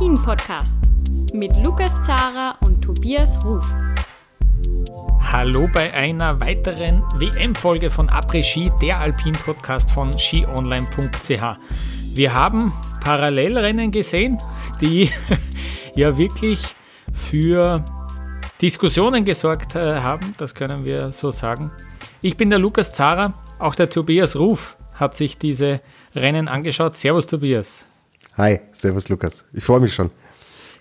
Après-Ski, der Alpin-Podcast mit Lukas Zara und Tobias Ruf. Hallo bei einer weiteren WM-Folge von Après-Ski, der Alpin-Podcast von skionline.ch. Wir haben Parallelrennen gesehen, die ja wirklich für Diskussionen gesorgt äh, haben, das können wir so sagen. Ich bin der Lukas Zara, auch der Tobias Ruf hat sich diese Rennen angeschaut. Servus Tobias. Hi, servus Lukas. Ich freue mich schon.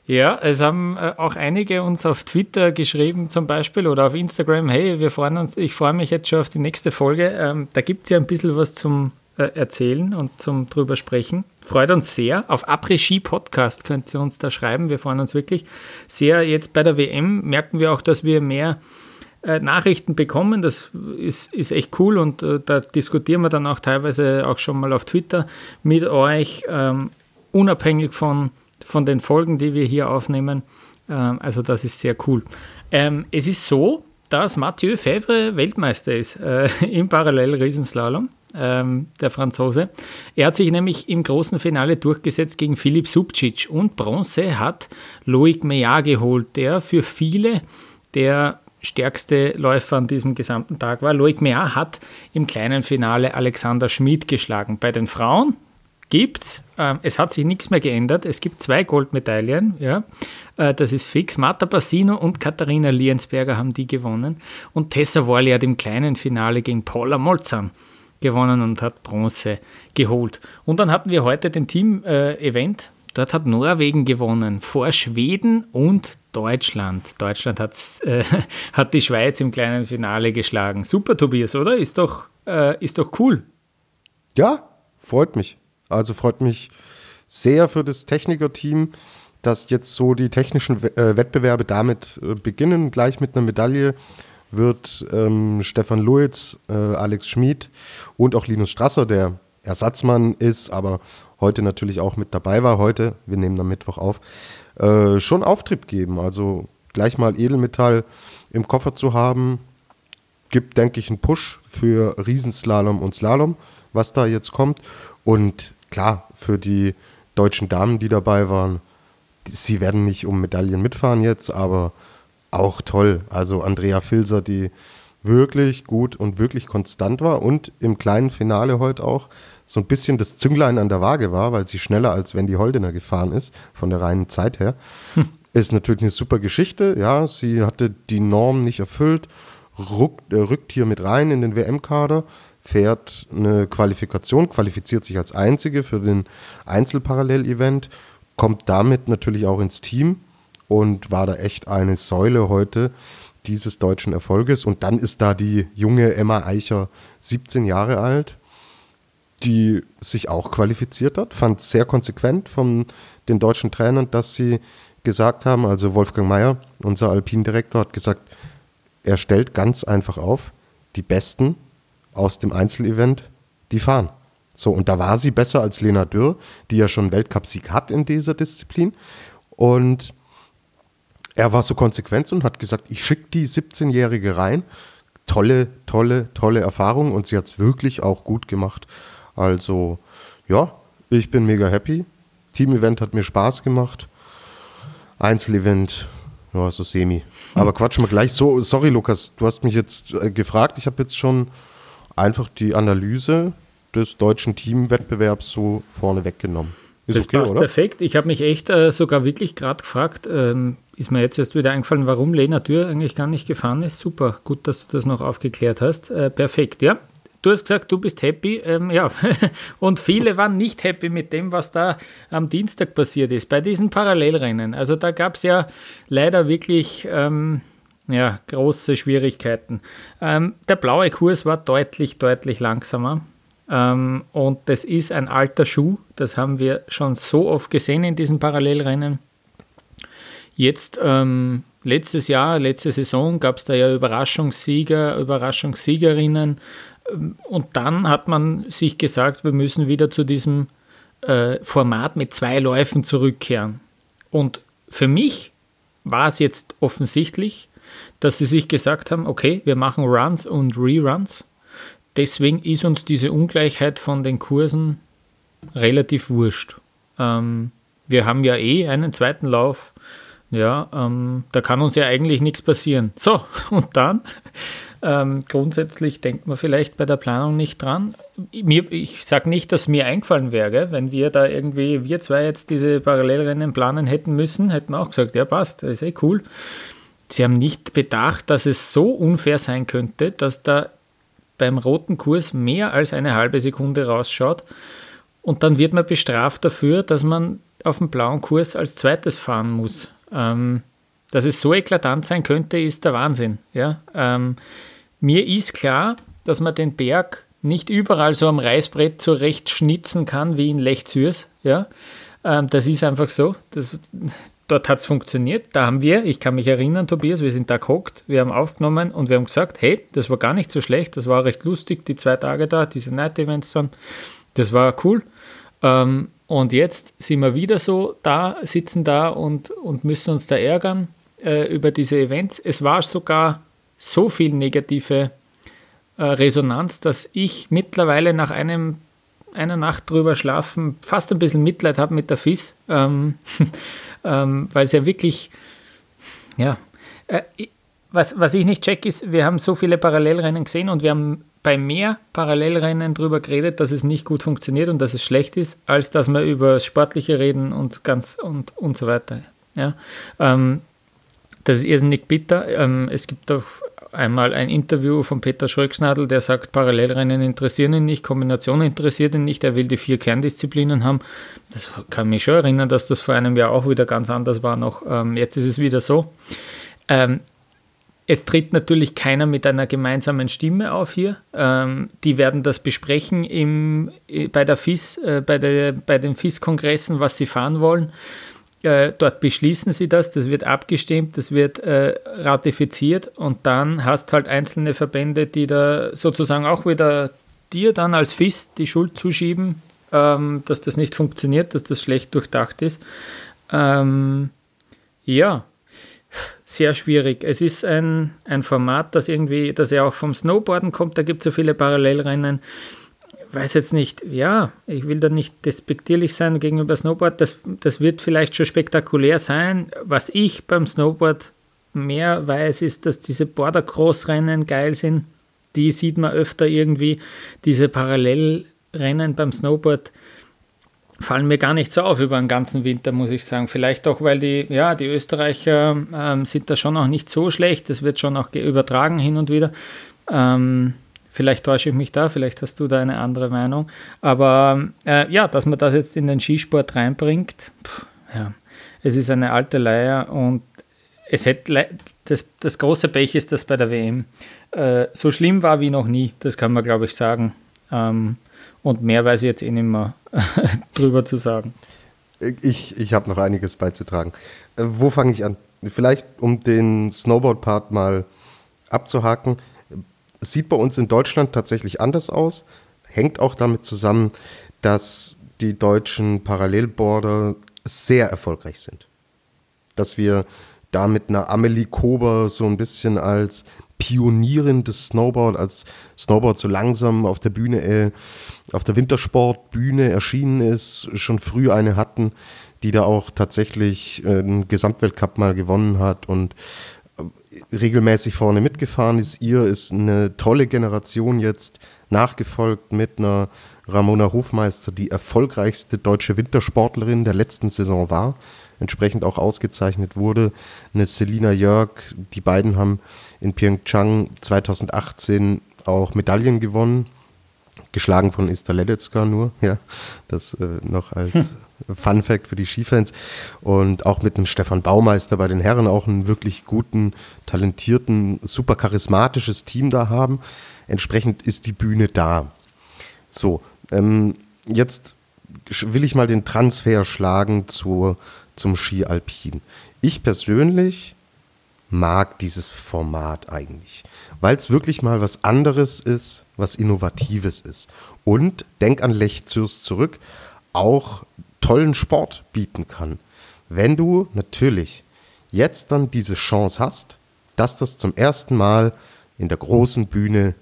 Ja, es haben äh, auch einige uns auf Twitter geschrieben zum Beispiel oder auf Instagram, hey, wir freuen uns, ich freue mich jetzt schon auf die nächste Folge. Ähm, da gibt es ja ein bisschen was zum äh, erzählen und zum drüber sprechen. Freut uns sehr. Auf Après-Ski Podcast könnt ihr uns da schreiben. Wir freuen uns wirklich sehr. Jetzt bei der WM merken wir auch, dass wir mehr äh, Nachrichten bekommen. Das ist, ist echt cool und äh, da diskutieren wir dann auch teilweise auch schon mal auf Twitter mit euch, ähm, unabhängig von, von den Folgen, die wir hier aufnehmen. Ähm, also das ist sehr cool. Ähm, es ist so, dass Mathieu Fevre Weltmeister ist äh, im Parallel-Riesenslalom. Ähm, der Franzose. Er hat sich nämlich im großen Finale durchgesetzt gegen Philipp Subcic und Bronze hat Loic Meillard geholt, der für viele der stärkste Läufer an diesem gesamten Tag war. Loic Meillard hat im kleinen Finale Alexander Schmid geschlagen. Bei den Frauen gibt's, äh, es hat sich nichts mehr geändert. Es gibt zwei Goldmedaillen, ja. Äh, das ist fix. Marta Bassino und Katharina Liensberger haben die gewonnen. Und Tessa Worley hat im kleinen Finale gegen Paula Molzan gewonnen und hat Bronze geholt. Und dann hatten wir heute den Team-Event. Dort hat Norwegen gewonnen vor Schweden und Deutschland. Deutschland äh, hat die Schweiz im kleinen Finale geschlagen. Super, Tobias, oder? Ist doch, äh, ist doch cool. Ja, freut mich. Also freut mich sehr für das Technikerteam, dass jetzt so die technischen äh, Wettbewerbe damit äh, beginnen. Gleich mit einer Medaille wird ähm, Stefan Luitz, äh, Alex Schmid und auch Linus Strasser, der Ersatzmann ist, aber heute natürlich auch mit dabei war. Heute, wir nehmen am Mittwoch auf, äh, schon Auftrieb geben. Also gleich mal Edelmetall im Koffer zu haben, gibt, denke ich, einen Push für Riesenslalom und Slalom, was da jetzt kommt. Und klar, für die deutschen Damen, die dabei waren, sie werden nicht um Medaillen mitfahren jetzt, aber auch toll. Also Andrea Filser, die wirklich gut und wirklich konstant war und im kleinen Finale heute auch so ein bisschen das Zünglein an der Waage war, weil sie schneller als Wendy Holdener gefahren ist, von der reinen Zeit her. Hm. Ist natürlich eine super Geschichte, ja. Sie hatte die Norm nicht erfüllt, rückt, äh, rückt hier mit rein in den WM-Kader, fährt eine Qualifikation, qualifiziert sich als Einzige für den Einzelparallel-Event, kommt damit natürlich auch ins Team und war da echt eine Säule heute dieses deutschen Erfolges. Und dann ist da die junge Emma Eicher, 17 Jahre alt, die sich auch qualifiziert hat. Fand sehr konsequent von den deutschen Trainern, dass sie gesagt haben, also Wolfgang Mayer, unser Alpindirektor, hat gesagt, er stellt ganz einfach auf, die Besten aus dem Einzelevent, die fahren. So, und da war sie besser als Lena Dürr, die ja schon Weltcupsieg hat in dieser Disziplin. Und er war so konsequent und hat gesagt, ich schicke die 17-Jährige rein. Tolle, tolle, tolle Erfahrung und sie hat es wirklich auch gut gemacht. Also ja, ich bin mega happy. Team-Event hat mir Spaß gemacht. Einzelevent, ja, so semi. Aber quatschen wir gleich so. Sorry, Lukas, du hast mich jetzt äh, gefragt. Ich habe jetzt schon einfach die Analyse des deutschen Teamwettbewerbs so vorne weggenommen. Ist das okay, passt oder? perfekt. Ich habe mich echt äh, sogar wirklich gerade gefragt, ähm, ist mir jetzt erst wieder eingefallen, warum Lena Dürr eigentlich gar nicht gefahren ist. Super, gut, dass du das noch aufgeklärt hast. Äh, perfekt, ja. Du hast gesagt, du bist happy. Ähm, ja, und viele waren nicht happy mit dem, was da am Dienstag passiert ist, bei diesen Parallelrennen. Also da gab es ja leider wirklich ähm, ja, große Schwierigkeiten. Ähm, der blaue Kurs war deutlich, deutlich langsamer. Ähm, und das ist ein alter Schuh. Das haben wir schon so oft gesehen in diesen Parallelrennen. Jetzt ähm, letztes Jahr, letzte Saison gab es da ja Überraschungssieger, Überraschungssiegerinnen. Und dann hat man sich gesagt, wir müssen wieder zu diesem äh, Format mit zwei Läufen zurückkehren. Und für mich war es jetzt offensichtlich, dass sie sich gesagt haben, okay, wir machen Runs und Reruns. Deswegen ist uns diese Ungleichheit von den Kursen relativ wurscht. Ähm, wir haben ja eh einen zweiten Lauf. Ja, ähm, da kann uns ja eigentlich nichts passieren. So, und dann ähm, grundsätzlich denkt man vielleicht bei der Planung nicht dran. Mir, ich sage nicht, dass mir eingefallen wäre, wenn wir da irgendwie, wir zwei jetzt diese Parallelrennen planen hätten müssen, hätten wir auch gesagt, ja passt, ist eh cool. Sie haben nicht bedacht, dass es so unfair sein könnte, dass da beim roten Kurs mehr als eine halbe Sekunde rausschaut und dann wird man bestraft dafür, dass man auf dem blauen Kurs als zweites fahren muss. Ähm, dass es so eklatant sein könnte, ist der Wahnsinn. Ja? Ähm, mir ist klar, dass man den Berg nicht überall so am Reißbrett zurecht schnitzen kann wie in Lechzürs. Ja? Ähm, das ist einfach so. Das, dort hat es funktioniert. Da haben wir, ich kann mich erinnern, Tobias, wir sind da gehockt, wir haben aufgenommen und wir haben gesagt, hey, das war gar nicht so schlecht, das war recht lustig, die zwei Tage da, diese Night-Events dann. Das war cool. Ähm, und jetzt sind wir wieder so da, sitzen da und, und müssen uns da ärgern äh, über diese Events. Es war sogar so viel negative äh, Resonanz, dass ich mittlerweile nach einem einer Nacht drüber schlafen fast ein bisschen Mitleid habe mit der FIS. Ähm, ähm, weil es ja wirklich, ja, äh, was, was ich nicht check ist, wir haben so viele Parallelrennen gesehen und wir haben bei mehr Parallelrennen darüber geredet, dass es nicht gut funktioniert und dass es schlecht ist, als dass wir über das Sportliche reden und ganz und, und so weiter. Ja, ähm, das ist irrsinnig bitter. Ähm, es gibt auch einmal ein Interview von Peter Schröcksnadel, der sagt, Parallelrennen interessieren ihn nicht, Kombination interessiert ihn nicht, er will die vier Kerndisziplinen haben. Das kann mich schon erinnern, dass das vor einem Jahr auch wieder ganz anders war noch. Ähm, jetzt ist es wieder so. Ähm, es tritt natürlich keiner mit einer gemeinsamen Stimme auf hier. Ähm, die werden das besprechen im, bei der FIS, äh, bei, der, bei den FIS-Kongressen, was sie fahren wollen. Äh, dort beschließen sie das, das wird abgestimmt, das wird äh, ratifiziert und dann hast halt einzelne Verbände, die da sozusagen auch wieder dir dann als FIS die Schuld zuschieben, ähm, dass das nicht funktioniert, dass das schlecht durchdacht ist. Ähm, ja, sehr schwierig. Es ist ein, ein Format, das irgendwie, das ja auch vom Snowboarden kommt, da gibt es so viele Parallelrennen weiß jetzt nicht, ja, ich will da nicht despektierlich sein gegenüber Snowboard, das, das wird vielleicht schon spektakulär sein. Was ich beim Snowboard mehr weiß, ist, dass diese Border-Cross-Rennen geil sind. Die sieht man öfter irgendwie. Diese Parallelrennen beim Snowboard fallen mir gar nicht so auf über den ganzen Winter, muss ich sagen. Vielleicht auch, weil die, ja, die Österreicher ähm, sind da schon auch nicht so schlecht. Das wird schon auch übertragen hin und wieder. Ähm, Vielleicht täusche ich mich da, vielleicht hast du da eine andere Meinung. Aber äh, ja, dass man das jetzt in den Skisport reinbringt, pff, ja, es ist eine alte Leier und es hätte das, das große Pech ist das bei der WM äh, so schlimm war wie noch nie, das kann man glaube ich sagen. Ähm, und mehr weiß ich jetzt eh nicht mehr drüber zu sagen. Ich, ich habe noch einiges beizutragen. Äh, wo fange ich an? Vielleicht, um den Snowboard-Part mal abzuhaken sieht bei uns in Deutschland tatsächlich anders aus. Hängt auch damit zusammen, dass die deutschen Parallelborder sehr erfolgreich sind. Dass wir da mit einer Amelie Kober so ein bisschen als Pionierin des Snowboard, als Snowboard so langsam auf der Bühne, äh, auf der Wintersportbühne erschienen ist, schon früh eine hatten, die da auch tatsächlich äh, einen Gesamtweltcup mal gewonnen hat und regelmäßig vorne mitgefahren ist. Ihr ist eine tolle Generation jetzt nachgefolgt mit einer Ramona Hofmeister, die erfolgreichste deutsche Wintersportlerin der letzten Saison war, entsprechend auch ausgezeichnet wurde. Eine Selina Jörg, die beiden haben in Pyeongchang 2018 auch Medaillen gewonnen, geschlagen von Ista Ledecka nur, ja, das äh, noch als Fun Fact für die Skifans. Und auch mit einem Stefan Baumeister bei den Herren auch einen wirklich guten, talentierten, super charismatisches Team da haben. Entsprechend ist die Bühne da. So, ähm, jetzt will ich mal den Transfer schlagen zur, zum Ski Alpin. Ich persönlich mag dieses Format eigentlich, weil es wirklich mal was anderes ist, was Innovatives ist. Und denk an Lech Zürs zurück, auch tollen Sport bieten kann. Wenn du natürlich jetzt dann diese Chance hast, dass das zum ersten Mal in der großen Bühne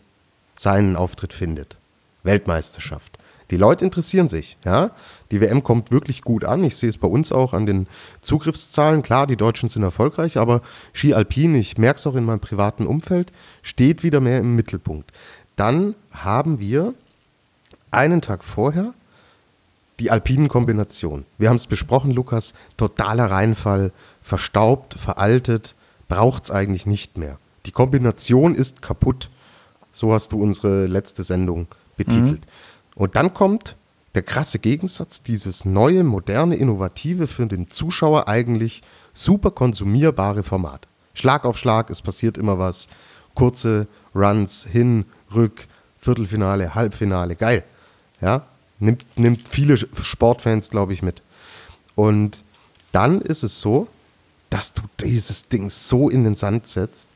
seinen Auftritt findet. Weltmeisterschaft. Die Leute interessieren sich, ja. Die WM kommt wirklich gut an. Ich sehe es bei uns auch an den Zugriffszahlen. Klar, die Deutschen sind erfolgreich, aber Ski Alpin, ich merke es auch in meinem privaten Umfeld, steht wieder mehr im Mittelpunkt. Dann haben wir einen Tag vorher die alpinen Kombination. Wir haben es besprochen, Lukas, totaler Reinfall, verstaubt, veraltet, braucht es eigentlich nicht mehr. Die Kombination ist kaputt. So hast du unsere letzte Sendung betitelt. Mhm. Und dann kommt der krasse Gegensatz, dieses neue, moderne, innovative, für den Zuschauer eigentlich super konsumierbare Format. Schlag auf Schlag, es passiert immer was. Kurze Runs, hin, rück, Viertelfinale, Halbfinale, geil. Ja, nimmt, nimmt viele Sportfans, glaube ich, mit. Und dann ist es so, dass du dieses Ding so in den Sand setzt.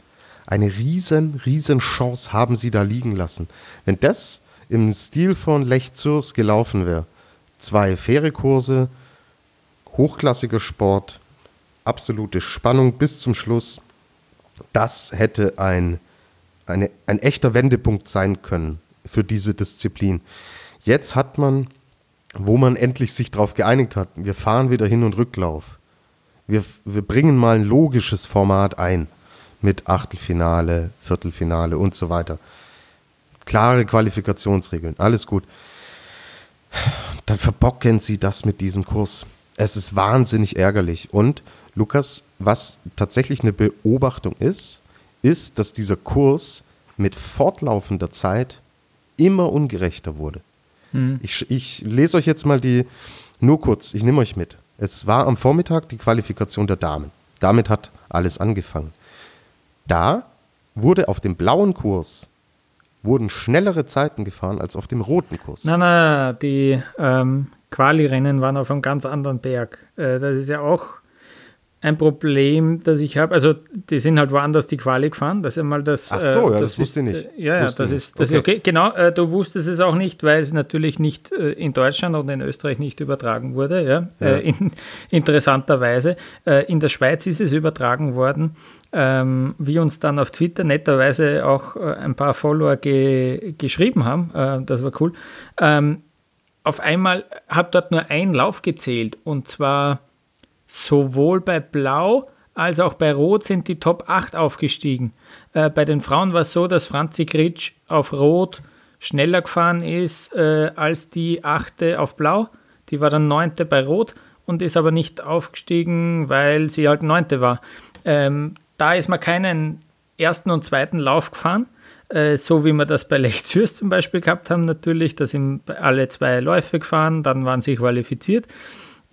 Eine riesen, riesen Chance haben sie da liegen lassen. Wenn das im Stil von Lech Zürs gelaufen wäre, zwei faire Kurse, hochklassiger Sport, absolute Spannung bis zum Schluss, das hätte ein, eine, ein echter Wendepunkt sein können für diese Disziplin. Jetzt hat man, wo man endlich sich darauf geeinigt hat, wir fahren wieder Hin- und Rücklauf. Wir, wir bringen mal ein logisches Format ein mit Achtelfinale, Viertelfinale und so weiter. Klare Qualifikationsregeln, alles gut. Dann verbocken sie das mit diesem Kurs. Es ist wahnsinnig ärgerlich. Und Lukas, was tatsächlich eine Beobachtung ist, ist, dass dieser Kurs mit fortlaufender Zeit immer ungerechter wurde. Mhm. Ich, ich lese euch jetzt mal die, nur kurz, ich nehme euch mit. Es war am Vormittag die Qualifikation der Damen. Damit hat alles angefangen. Da wurde auf dem blauen Kurs wurden schnellere Zeiten gefahren als auf dem roten Kurs. Nein, nein, die ähm, Quali-Rennen waren auf einem ganz anderen Berg. Äh, das ist ja auch ein Problem, das ich habe. Also, die sind halt woanders die Quali gefahren. Das ist einmal das. Ach so, ja, das, das wusste ich nicht. Ja, ja, wusste das ist, das okay. ist okay. Genau, äh, du wusstest es auch nicht, weil es natürlich nicht äh, in Deutschland und in Österreich nicht übertragen wurde. Ja, ja. Äh, in, interessanterweise. Äh, in der Schweiz ist es übertragen worden. Ähm, wie uns dann auf Twitter netterweise auch äh, ein paar Follower ge geschrieben haben. Äh, das war cool. Ähm, auf einmal hat dort nur ein Lauf gezählt und zwar Sowohl bei Blau als auch bei Rot sind die Top 8 aufgestiegen. Äh, bei den Frauen war es so, dass Franzi Gritsch auf Rot schneller gefahren ist äh, als die 8. auf Blau. Die war dann 9. bei Rot und ist aber nicht aufgestiegen, weil sie halt 9. war. Ähm, da ist man keinen ersten und zweiten Lauf gefahren, äh, so wie wir das bei Lech Zürs zum Beispiel gehabt haben, natürlich. Da sind alle zwei Läufe gefahren, dann waren sie qualifiziert.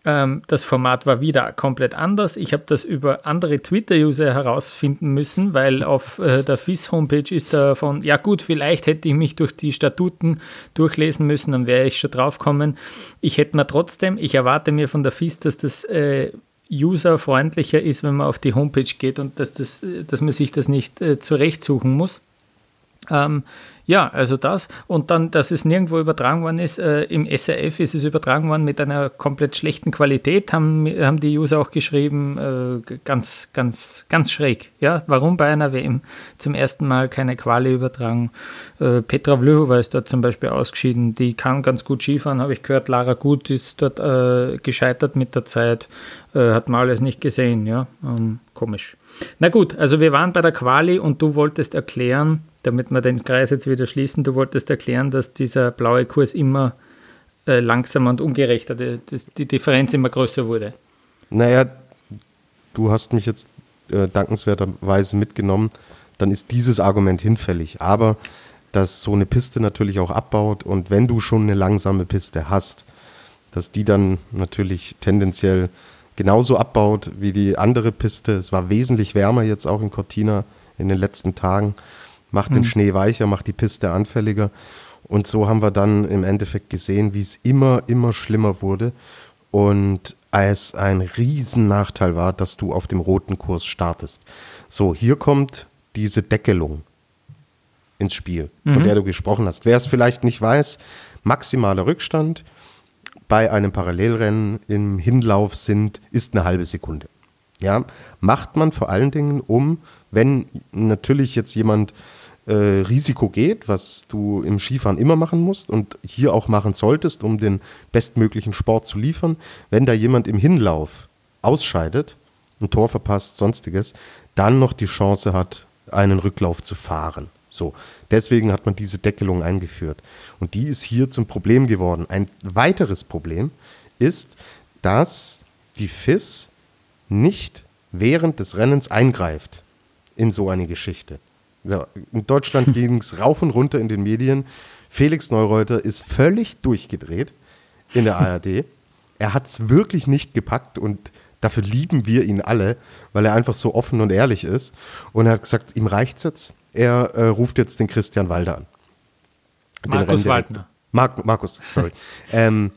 Ähm, das Format war wieder komplett anders. Ich habe das über andere Twitter-User herausfinden müssen, weil auf äh, der FIS-Homepage ist davon, ja gut, vielleicht hätte ich mich durch die Statuten durchlesen müssen, dann wäre ich schon drauf kommen. Ich hätte mir trotzdem, ich erwarte mir von der FIS, dass das äh, userfreundlicher ist, wenn man auf die Homepage geht und dass, das, äh, dass man sich das nicht äh, zurechtsuchen muss. Ähm, ja, also das. Und dann, dass es nirgendwo übertragen worden ist, äh, im SRF ist es übertragen worden mit einer komplett schlechten Qualität, haben, haben die User auch geschrieben, äh, ganz, ganz, ganz schräg. Ja, warum bei einer WM zum ersten Mal keine Quali übertragen? Äh, Petra Vlhova ist dort zum Beispiel ausgeschieden, die kann ganz gut Skifahren, habe ich gehört. Lara Gut ist dort äh, gescheitert mit der Zeit, äh, hat man alles nicht gesehen, ja, ähm, komisch. Na gut, also wir waren bei der Quali und du wolltest erklären, damit wir den Kreis jetzt wieder schließen, du wolltest erklären, dass dieser blaue Kurs immer äh, langsamer und ungerechter, die, die, Differenz immer größer wurde. Naja, du hast mich jetzt äh, dankenswerterweise mitgenommen, dann ist dieses Argument hinfällig. Aber dass so eine Piste natürlich auch abbaut und wenn du schon eine langsame Piste hast, dass die dann natürlich tendenziell genauso abbaut wie die andere Piste. Es war wesentlich wärmer jetzt auch in Cortina in den letzten Tagen macht den mhm. Schnee weicher, macht die Piste anfälliger. Und so haben wir dann im Endeffekt gesehen, wie es immer, immer schlimmer wurde. Und es ein Riesennachteil war, dass du auf dem roten Kurs startest. So, hier kommt diese Deckelung ins Spiel, mhm. von der du gesprochen hast. Wer es vielleicht nicht weiß, maximaler Rückstand bei einem Parallelrennen im Hinlauf sind, ist eine halbe Sekunde. Ja, macht man vor allen Dingen um, wenn natürlich jetzt jemand äh, Risiko geht, was du im Skifahren immer machen musst und hier auch machen solltest, um den bestmöglichen Sport zu liefern. Wenn da jemand im Hinlauf ausscheidet, ein Tor verpasst, sonstiges, dann noch die Chance hat, einen Rücklauf zu fahren. So, deswegen hat man diese Deckelung eingeführt. Und die ist hier zum Problem geworden. Ein weiteres Problem ist, dass die FIS nicht während des Rennens eingreift in so eine Geschichte. So, in Deutschland ging es rauf und runter in den Medien. Felix Neureuter ist völlig durchgedreht in der ARD. Er hat es wirklich nicht gepackt und dafür lieben wir ihn alle, weil er einfach so offen und ehrlich ist. Und er hat gesagt, ihm reicht's jetzt. Er äh, ruft jetzt den Christian Walder an. Den Markus Waldner. Mark, Markus, sorry. ähm,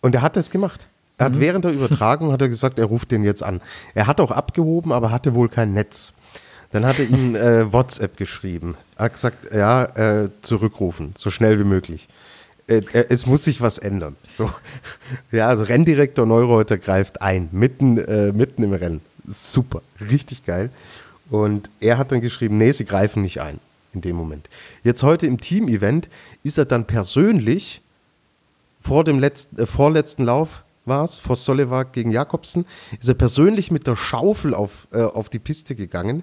und er hat das gemacht. Er hat mhm. während der Übertragung hat er gesagt, er ruft den jetzt an. Er hat auch abgehoben, aber hatte wohl kein Netz. Dann hat er ihm äh, WhatsApp geschrieben. Er hat gesagt, ja, äh, zurückrufen, so schnell wie möglich. Äh, äh es muss sich was ändern. So. Ja, also Renndirektor Neureuter greift ein, mitten, äh, mitten im Rennen. Super, richtig geil. Und er hat dann geschrieben, nee, sie greifen nicht ein in dem Moment. Jetzt heute im Team-Event ist er dann persönlich vor dem letzten, äh, vorletzten Lauf war es, vor Solewag gegen Jakobsen, ist er persönlich mit der Schaufel auf, äh, auf die Piste gegangen,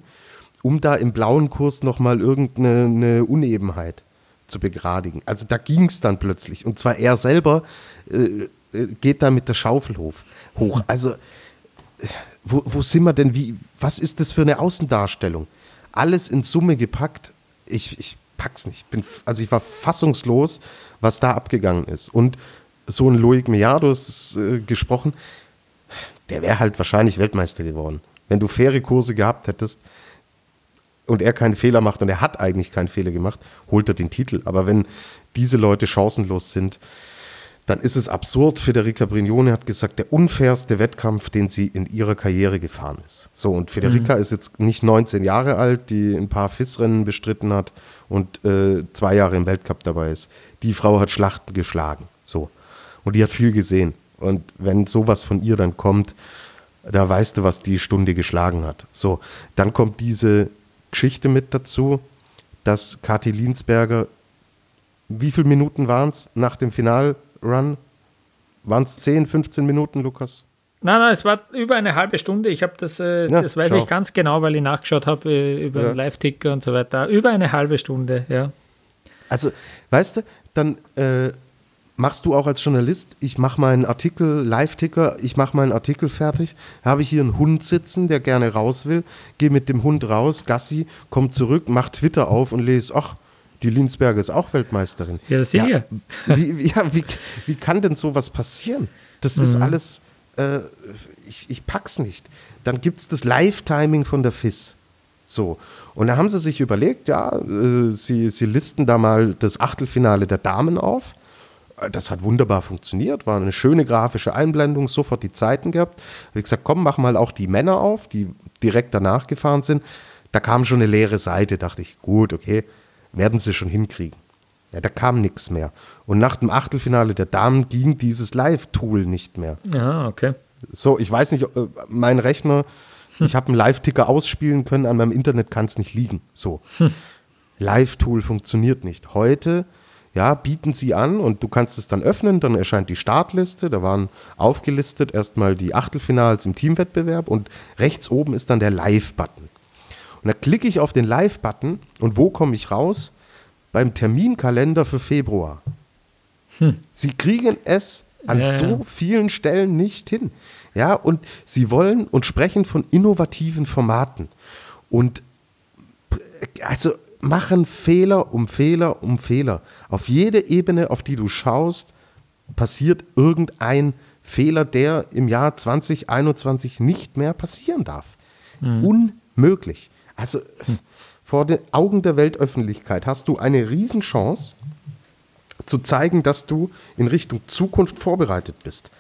um da im blauen Kurs nochmal irgendeine Unebenheit zu begradigen. Also da ging es dann plötzlich. Und zwar er selber äh, äh geht da mit der Schaufel hoch. Also wo, wo sind wir denn? Wie, was ist das für eine Außendarstellung? Alles in Summe gepackt. Ich, ich pack's nicht. Bin, also ich war fassungslos, was da abgegangen ist. Und so ein Loic Meado ist äh, gesprochen, der wäre halt wahrscheinlich Weltmeister geworden. Wenn du faire Kurse gehabt hättest und er keinen Fehler macht und er hat eigentlich keinen Fehler gemacht, holt er den Titel. Aber wenn diese Leute chancenlos sind, dann ist es absurd. Federica Brignone hat gesagt, der unfairste Wettkampf, den sie in ihrer Karriere gefahren ist. So, und Federica mhm. ist jetzt nicht 19 Jahre alt, die ein paar FIS-Rennen bestritten hat und äh, zwei Jahre im Weltcup dabei ist. Die Frau hat Schlachten geschlagen. So. Und die hat viel gesehen. Und wenn sowas von ihr dann kommt, da weißt du, was die Stunde geschlagen hat. So, dann kommt diese Geschichte mit dazu, dass Kathi Linsberger, wie viele Minuten waren es nach dem Finalrun? Waren es 10, 15 Minuten, Lukas? Nein, nein, es war über eine halbe Stunde. Ich habe das, äh, ja, das weiß schau. ich ganz genau, weil ich nachgeschaut habe äh, über ja. Live-Ticker und so weiter. Über eine halbe Stunde, ja. Also, weißt du, dann äh, machst du auch als Journalist, ich mache meinen Artikel, Live-Ticker, ich mache meinen Artikel fertig, habe ich hier einen Hund sitzen, der gerne raus will, gehe mit dem Hund raus, Gassi, kommt zurück, macht Twitter auf und lese, ach, die Linsberger ist auch Weltmeisterin. Ja, das sehe ja, wie, ja, wie, wie kann denn sowas passieren? Das mhm. ist alles, äh, ich, ich pack's nicht. Dann gibt es das Live-Timing von der FIS. So. Und da haben sie sich überlegt, ja, äh, sie, sie listen da mal das Achtelfinale der Damen auf das hat wunderbar funktioniert, war eine schöne grafische Einblendung, sofort die Zeiten gehabt. Habe ich gesagt, komm, mach mal auch die Männer auf, die direkt danach gefahren sind. Da kam schon eine leere Seite, dachte ich, gut, okay, werden sie schon hinkriegen. Ja, da kam nichts mehr. Und nach dem Achtelfinale der Damen ging dieses Live-Tool nicht mehr. Ja, okay. So, ich weiß nicht, äh, mein Rechner, hm. ich habe einen Live-Ticker ausspielen können, an meinem Internet kann es nicht liegen. So. Hm. Live-Tool funktioniert nicht. Heute ja, bieten sie an und du kannst es dann öffnen, dann erscheint die Startliste, da waren aufgelistet erstmal die Achtelfinals im Teamwettbewerb und rechts oben ist dann der Live-Button. Und da klicke ich auf den Live-Button und wo komme ich raus? Beim Terminkalender für Februar. Hm. Sie kriegen es an ja, so vielen Stellen nicht hin. Ja, und sie wollen und sprechen von innovativen Formaten. Und also machen Fehler um Fehler um Fehler. Auf jede Ebene, auf die du schaust, passiert irgendein Fehler, der im Jahr 2021 nicht mehr passieren darf. Mhm. Unmöglich. Also mhm. vor den Augen der Weltöffentlichkeit hast du eine Riesenchance zu zeigen, dass du in Richtung Zukunft vorbereitet bist.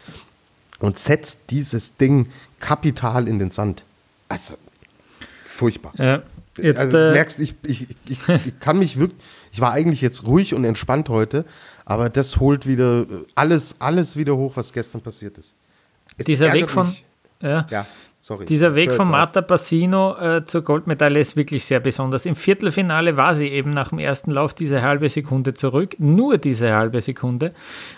Und setzt dieses Ding kapital in den Sand. Also furchtbar. Ja. Jetzt, also, äh, merkst, ich, ich, ich, ich kann mich wirklich, ich war eigentlich jetzt ruhig und entspannt heute, aber das holt wieder alles, alles wieder hoch, was gestern passiert ist. Es dieser Weg von, ja. ja Sorry. Dieser Weg von Marta Bassino äh, zur Goldmedaille ist wirklich sehr besonders. Im Viertelfinale war sie eben nach dem ersten Lauf diese halbe Sekunde zurück, nur diese halbe Sekunde.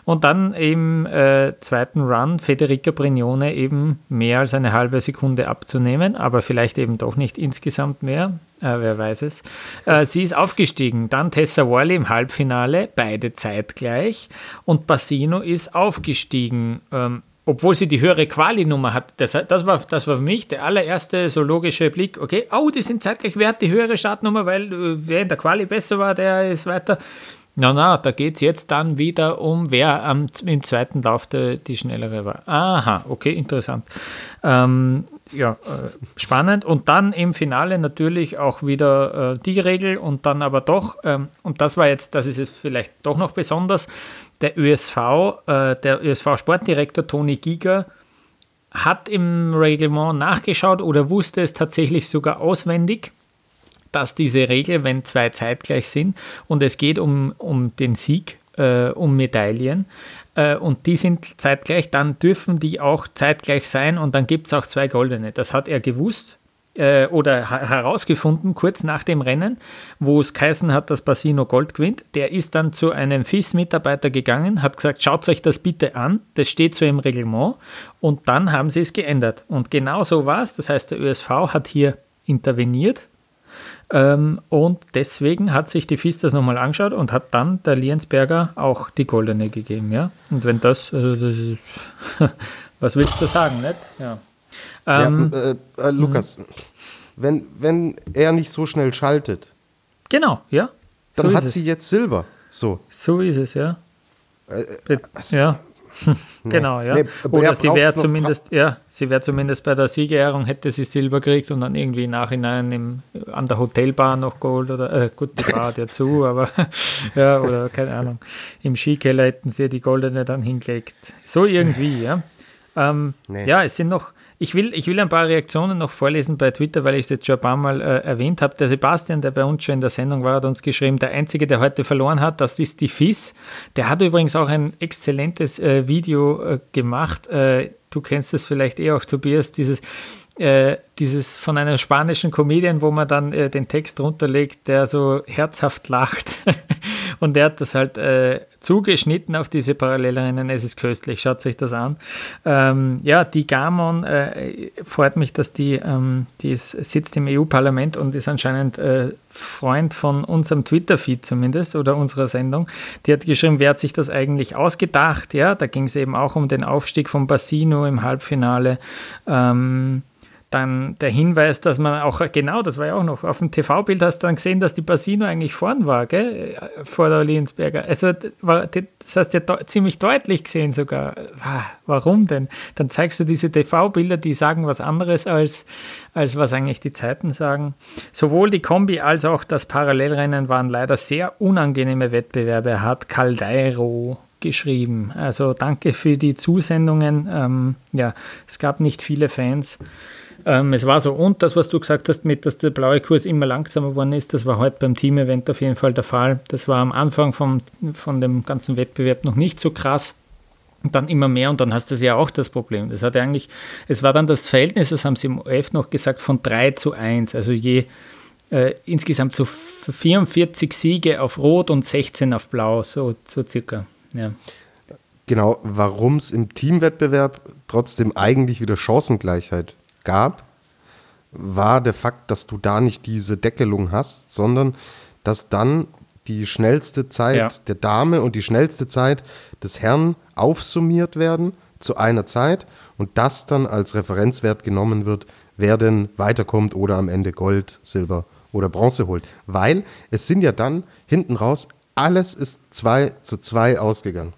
Und dann im äh, zweiten Run Federica Brignone eben mehr als eine halbe Sekunde abzunehmen, aber vielleicht eben doch nicht insgesamt mehr. Äh, wer weiß es. Äh, sie ist aufgestiegen. Dann Tessa Worley im Halbfinale, beide zeitgleich. Und Bassino ist aufgestiegen. Ähm, obwohl sie die höhere Quali-Nummer hat. Das, das, war, das war für mich der allererste so logische Blick. Okay, oh, die sind zeitgleich wert, die höhere Startnummer, weil äh, wer in der Quali besser war, der ist weiter. Na, na, da geht es jetzt dann wieder um, wer am, im zweiten Lauf de, die schnellere war. Aha, okay, interessant. Ähm, ja, äh, spannend. Und dann im Finale natürlich auch wieder äh, die Regel und dann aber doch, ähm, und das war jetzt, das ist jetzt vielleicht doch noch besonders, der ÖSV, äh, der ÖSV-Sportdirektor Toni Giger hat im Reglement nachgeschaut oder wusste es tatsächlich sogar auswendig, dass diese Regel, wenn zwei zeitgleich sind und es geht um, um den Sieg, äh, um Medaillen äh, und die sind zeitgleich, dann dürfen die auch zeitgleich sein und dann gibt es auch zwei goldene. Das hat er gewusst äh, oder herausgefunden, kurz nach dem Rennen, wo es geheißen hat, dass Basino Gold gewinnt. Der ist dann zu einem FIS-Mitarbeiter gegangen, hat gesagt, schaut euch das bitte an, das steht so im Reglement. Und dann haben sie es geändert. Und genau so war es. Das heißt, der ÖSV hat hier interveniert ähm, und deswegen hat sich die FIS das nochmal angeschaut und hat dann der Liensberger auch die goldene gegeben. Ja? Und wenn das, also das ist, was willst du sagen, nicht? Ja. Ähm, ja, äh, äh, Lukas, wenn, wenn er nicht so schnell schaltet, genau, ja. Dann so hat sie jetzt Silber. So. So ist es, ja. Äh, äh ja. Nee, genau, ja. Nee, Oder sie wäre zumindest, ja, sie wäre zumindest bei der Siegerehrung, hätte sie Silber gekriegt und dann irgendwie im Nachhinein im, an der Hotelbar noch Gold oder äh, gut, die Bar hat ja zu, aber ja, oder keine Ahnung. Im Skikeller hätten sie die goldene dann hingelegt. So irgendwie, ja. Ähm, nee. Ja, es sind noch, ich will, ich will ein paar Reaktionen noch vorlesen bei Twitter, weil ich es jetzt schon ein paar Mal äh, erwähnt habe. Der Sebastian, der bei uns schon in der Sendung war, hat uns geschrieben, der Einzige, der heute verloren hat, das ist die FIS. Der hat übrigens auch ein exzellentes äh, Video äh, gemacht. Äh, du kennst es vielleicht eh auch, Tobias, dieses äh, dieses von einem spanischen Comedian, wo man dann äh, den Text runterlegt, der so herzhaft lacht. Und der hat das halt äh, zugeschnitten auf diese Parallelrennen. Es ist köstlich, schaut euch das an. Ähm, ja, die Gamon äh, freut mich, dass die, ähm, die ist, sitzt im EU-Parlament und ist anscheinend äh, Freund von unserem Twitter-Feed zumindest oder unserer Sendung. Die hat geschrieben, wer hat sich das eigentlich ausgedacht? Ja, da ging es eben auch um den Aufstieg von Bassino im Halbfinale. Ähm, dann der Hinweis, dass man auch, genau, das war ja auch noch, auf dem TV-Bild hast du dann gesehen, dass die Basino eigentlich vorn war, gell, vor der Liensberger. Also, das hast du ja ziemlich deutlich gesehen sogar. Warum denn? Dann zeigst du diese TV-Bilder, die sagen was anderes, als, als was eigentlich die Zeiten sagen. Sowohl die Kombi als auch das Parallelrennen waren leider sehr unangenehme Wettbewerbe, hat Caldeiro geschrieben. Also danke für die Zusendungen. Ähm, ja, es gab nicht viele Fans. Ähm, es war so, und das, was du gesagt hast, mit, dass der blaue Kurs immer langsamer geworden ist, das war heute beim Team-Event auf jeden Fall der Fall. Das war am Anfang vom, von dem ganzen Wettbewerb noch nicht so krass. Und dann immer mehr und dann hast du ja auch das Problem. Das hat eigentlich, es war dann das Verhältnis, das haben sie im OF noch gesagt, von 3 zu 1. Also je äh, insgesamt so 44 Siege auf Rot und 16 auf Blau, so, so circa. Ja. Genau, warum es im Teamwettbewerb trotzdem eigentlich wieder Chancengleichheit gab, war der Fakt, dass du da nicht diese Deckelung hast, sondern dass dann die schnellste Zeit ja. der Dame und die schnellste Zeit des Herrn aufsummiert werden zu einer Zeit und das dann als Referenzwert genommen wird, wer denn weiterkommt oder am Ende Gold, Silber oder Bronze holt. Weil es sind ja dann hinten raus, alles ist 2 zu 2 ausgegangen.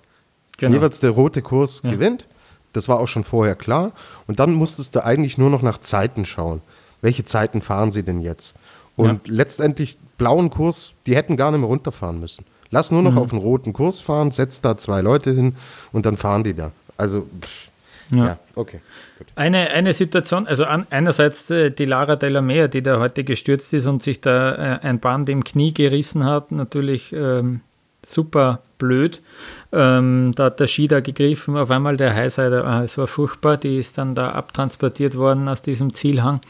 Genau. Jeweils der rote Kurs ja. gewinnt das war auch schon vorher klar. Und dann musstest du eigentlich nur noch nach Zeiten schauen. Welche Zeiten fahren sie denn jetzt? Und ja. letztendlich blauen Kurs, die hätten gar nicht mehr runterfahren müssen. Lass nur noch mhm. auf den roten Kurs fahren, setz da zwei Leute hin und dann fahren die da. Also, pff, ja. ja. okay. Eine, eine Situation, also an, einerseits äh, die Lara Della Mea, die da heute gestürzt ist und sich da äh, ein Band im Knie gerissen hat, natürlich ähm, super blöd. Ähm, da hat der Ski da gegriffen, auf einmal der Highsider, ah, es war furchtbar, die ist dann da abtransportiert worden aus diesem Zielhang.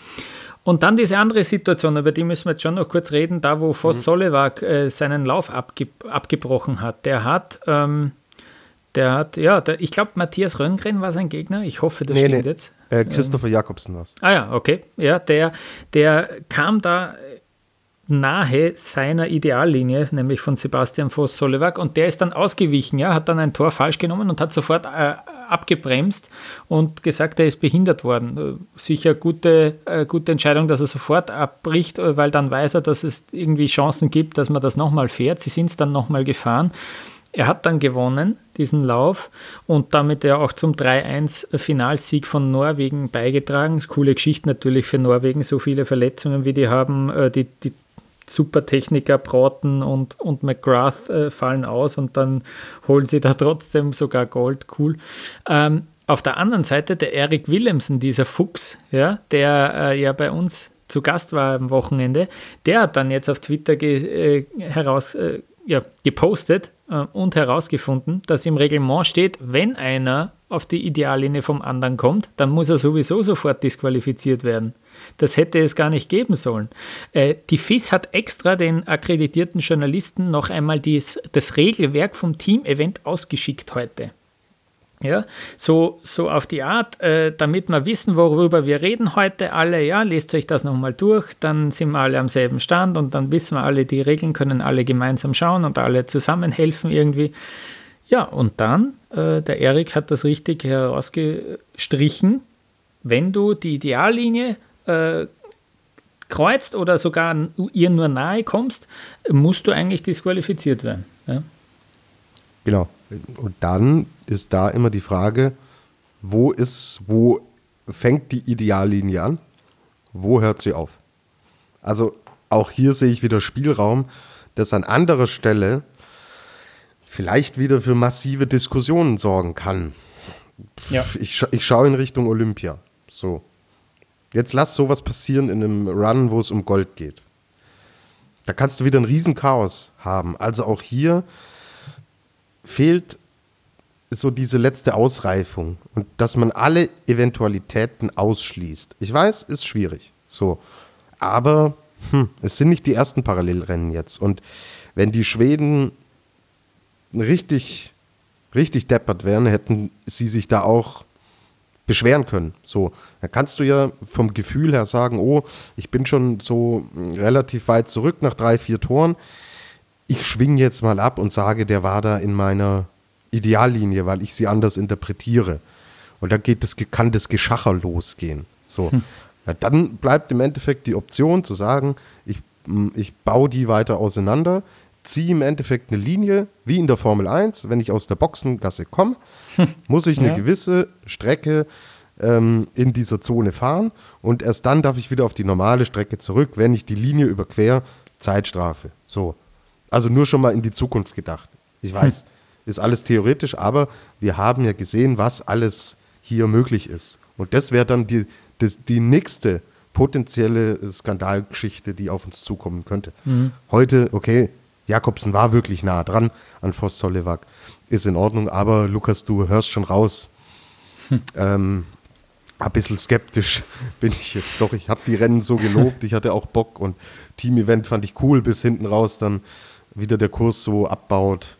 Und dann diese andere Situation, über die müssen wir jetzt schon noch kurz reden, da wo Voss mhm. Solewak äh, seinen Lauf abge abgebrochen hat. Der hat, ähm, der hat, ja, der, ich glaube, Matthias Röngren war sein Gegner. Ich hoffe, das nee, stimmt nee. jetzt. Äh, Christopher ähm, Jakobsen war es. Ah ja, okay. Ja, der, der kam da nahe seiner Ideallinie, nämlich von Sebastian Voss-Solewak. Und der ist dann ausgewichen, ja, hat dann ein Tor falsch genommen und hat sofort äh, abgebremst und gesagt, er ist behindert worden. Äh, sicher gute, äh, gute Entscheidung, dass er sofort abbricht, äh, weil dann weiß er, dass es irgendwie Chancen gibt, dass man das nochmal fährt. Sie sind es dann nochmal gefahren. Er hat dann gewonnen, diesen Lauf, und damit ja auch zum 3-1-Finalsieg von Norwegen beigetragen. Coole Geschichte natürlich für Norwegen, so viele Verletzungen, wie die haben. Die, die Supertechniker Broughton und, und McGrath äh, fallen aus und dann holen sie da trotzdem sogar Gold. Cool. Ähm, auf der anderen Seite der Eric Willemsen, dieser Fuchs, ja, der äh, ja bei uns zu Gast war am Wochenende, der hat dann jetzt auf Twitter ge, äh, heraus, äh, ja, gepostet äh, und herausgefunden, dass im Reglement steht, wenn einer auf die Ideallinie vom anderen kommt, dann muss er sowieso sofort disqualifiziert werden. Das hätte es gar nicht geben sollen. Äh, die FIS hat extra den akkreditierten Journalisten noch einmal dies, das Regelwerk vom Team-Event ausgeschickt heute. Ja, so, so auf die Art, äh, damit wir wissen, worüber wir reden heute alle, ja, lest euch das nochmal durch, dann sind wir alle am selben Stand und dann wissen wir alle die Regeln, können alle gemeinsam schauen und alle zusammen helfen irgendwie. Ja, und dann, äh, der Erik hat das richtig herausgestrichen, wenn du die Ideallinie äh, kreuzt oder sogar ihr nur nahe kommst, musst du eigentlich disqualifiziert werden. Ja? Genau. Und dann ist da immer die Frage, wo ist, wo fängt die Ideallinie an? Wo hört sie auf? Also auch hier sehe ich wieder Spielraum, das an anderer Stelle vielleicht wieder für massive Diskussionen sorgen kann. Ja. Ich, ich schaue in Richtung Olympia. So. Jetzt lass sowas passieren in einem Run, wo es um Gold geht. Da kannst du wieder ein Riesenchaos haben. Also auch hier fehlt so diese letzte Ausreifung und dass man alle Eventualitäten ausschließt. Ich weiß, ist schwierig. So. Aber hm, es sind nicht die ersten Parallelrennen jetzt. Und wenn die Schweden richtig, richtig deppert wären, hätten sie sich da auch beschweren können. So, da kannst du ja vom Gefühl her sagen, oh, ich bin schon so relativ weit zurück nach drei, vier Toren. Ich schwinge jetzt mal ab und sage, der war da in meiner Ideallinie, weil ich sie anders interpretiere. Und da geht das, kann das Geschacher losgehen. So. Hm. Ja, dann bleibt im Endeffekt die Option zu sagen, ich, ich baue die weiter auseinander, ziehe im Endeffekt eine Linie, wie in der Formel 1, wenn ich aus der Boxengasse komme, muss ich eine ja. gewisse Strecke ähm, in dieser Zone fahren und erst dann darf ich wieder auf die normale Strecke zurück, wenn ich die Linie überquer, Zeitstrafe. So. Also nur schon mal in die Zukunft gedacht. Ich weiß, hm. ist alles theoretisch, aber wir haben ja gesehen, was alles hier möglich ist. Und das wäre dann die, das, die nächste potenzielle Skandalgeschichte, die auf uns zukommen könnte. Mhm. Heute, okay, Jakobsen war wirklich nah dran an Voss Solewak. Ist in Ordnung, aber Lukas, du hörst schon raus. Hm. Ähm, ein bisschen skeptisch bin ich jetzt doch. Ich habe die Rennen so gelobt, ich hatte auch Bock und Team-Event fand ich cool, bis hinten raus dann wieder der Kurs so abbaut.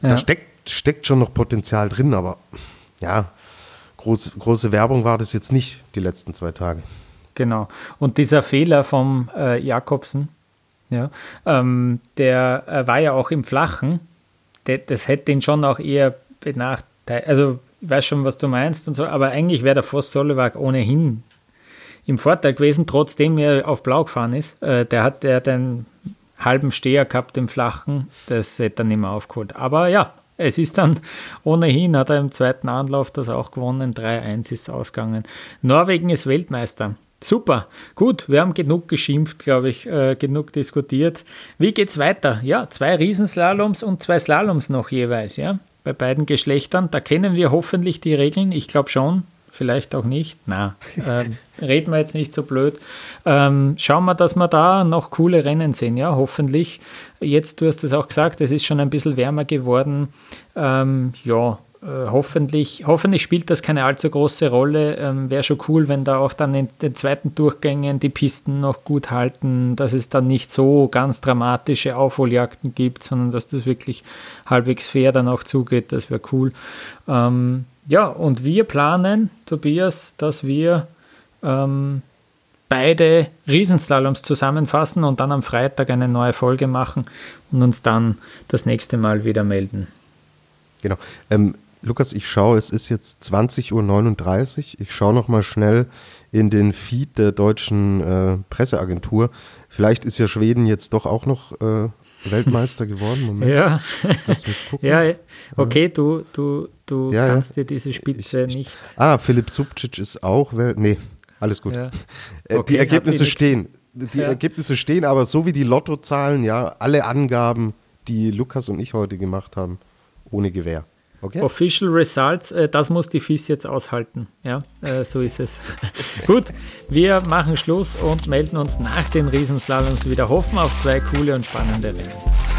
Ja. Da steckt, steckt schon noch Potenzial drin, aber ja, groß, große Werbung war das jetzt nicht die letzten zwei Tage. Genau. Und dieser Fehler vom äh, Jakobsen, ja, ähm, der äh, war ja auch im Flachen. De, das hätte ihn schon auch eher benachteiligt. Also, ich weiß schon, was du meinst und so, aber eigentlich wäre der Voss Solowak ohnehin im Vorteil gewesen, trotzdem er auf Blau gefahren ist. Äh, der hat der den halben Steher gehabt im Flachen, das hätte er nicht mehr aufgeholt. Aber ja, es ist dann ohnehin, hat er im zweiten Anlauf das auch gewonnen, 3-1 ist ausgegangen. Norwegen ist Weltmeister. Super, gut, wir haben genug geschimpft, glaube ich, äh, genug diskutiert. Wie geht's weiter? Ja, zwei Riesenslaloms und zwei Slaloms noch jeweils, ja, bei beiden Geschlechtern. Da kennen wir hoffentlich die Regeln, ich glaube schon. vielleicht auch nicht. Na, ähm, reden wir jetzt nicht so blöd. Ähm, schauen wir, dass wir da noch coole Rennen sehen, ja, hoffentlich. Jetzt, du hast es auch gesagt, es ist schon ein bisschen wärmer geworden. Ähm, ja, äh, hoffentlich, hoffentlich spielt das keine allzu große Rolle. Ähm, Wäre schon cool, wenn da auch dann in den zweiten Durchgängen die Pisten noch gut halten, dass es dann nicht so ganz dramatische Aufholjagden gibt, sondern dass das wirklich halbwegs fair dann auch zugeht. Das wäre cool. Ähm, ja, und wir planen, Tobias, dass wir ähm, beide Riesenslaloms zusammenfassen und dann am Freitag eine neue Folge machen und uns dann das nächste Mal wieder melden. Genau. Ähm, Lukas, ich schaue, es ist jetzt 20.39 Uhr. Ich schaue noch mal schnell in den Feed der deutschen äh, Presseagentur. Vielleicht ist ja Schweden jetzt doch auch noch äh, Weltmeister geworden. Moment. Ja. Lass mich gucken. ja, okay, du, du, du ja, kannst ja. dir diese Spitze ich, ich, nicht. Ah, Philipp Subcic ist auch Welt. Nee, alles gut. Ja. Äh, okay, die Ergebnisse stehen. Die Ergebnisse stehen, aber so wie die Lottozahlen, ja, alle Angaben, die Lukas und ich heute gemacht haben, ohne Gewehr. Okay. Official Results, äh, das muss die FIS jetzt aushalten. Ja, äh, so ist es. Gut, wir machen Schluss und melden uns nach den Riesenslaloms wieder. Hoffen auf zwei coole und spannende Rennen.